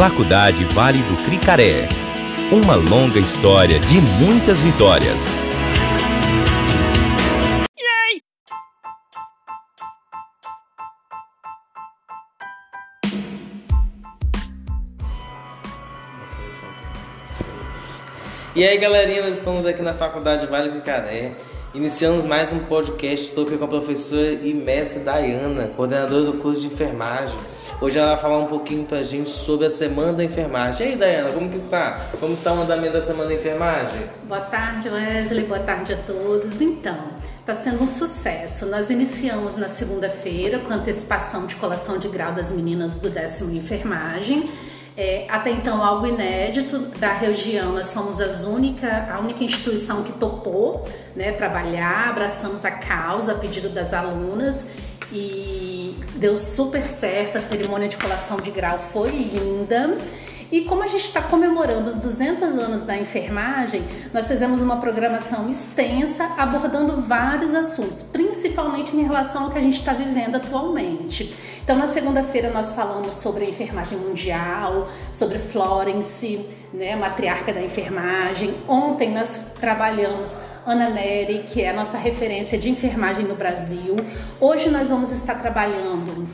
Faculdade Vale do Cricaré. Uma longa história de muitas vitórias. E aí, galerinha, nós estamos aqui na Faculdade Vale do Caré. Iniciamos mais um podcast. Estou aqui com a professora e mestre Dayana, coordenadora do curso de enfermagem. Hoje ela vai falar um pouquinho pra gente sobre a Semana da Enfermagem. E aí, Dayana, como que está? Como está o andamento da Semana da Enfermagem? Boa tarde, Wesley. Boa tarde a todos. Então, está sendo um sucesso. Nós iniciamos na segunda-feira com antecipação de colação de grau das meninas do décimo enfermagem. É, até então algo inédito da região. Nós fomos as única, a única instituição que topou né, trabalhar, abraçamos a causa a pedido das alunas e deu super certo. A cerimônia de colação de grau foi linda. E como a gente está comemorando os 200 anos da enfermagem, nós fizemos uma programação extensa abordando vários assuntos, principalmente em relação ao que a gente está vivendo atualmente. Então, na segunda-feira, nós falamos sobre a enfermagem mundial, sobre Florence, né, matriarca da enfermagem. Ontem, nós trabalhamos Ana Neri, que é a nossa referência de enfermagem no Brasil. Hoje, nós vamos estar trabalhando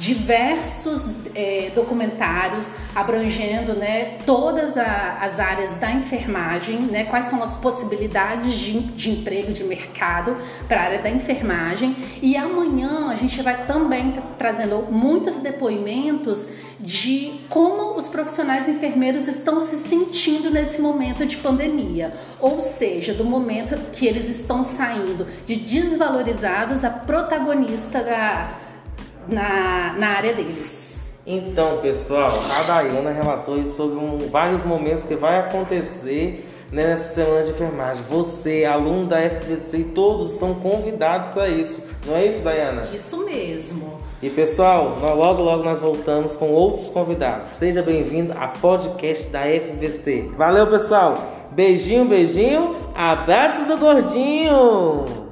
diversos é, documentários abrangendo né, todas a, as áreas da enfermagem, né, quais são as possibilidades de, de emprego, de mercado para a área da enfermagem. E amanhã a gente vai também trazendo muitos depoimentos de como os profissionais enfermeiros estão se sentindo nesse momento de pandemia, ou seja, do momento que eles estão saindo de desvalorizados a protagonista da na, na área deles. Então, pessoal, a Dayana relatou sobre um, vários momentos que vai acontecer né, nessa semana de enfermagem. Você, aluno da FVC, e todos estão convidados para isso. Não é isso, Dayana? Isso mesmo. E pessoal, logo logo nós voltamos com outros convidados. Seja bem-vindo a podcast da FVC. Valeu, pessoal. Beijinho, beijinho. Abraço do gordinho.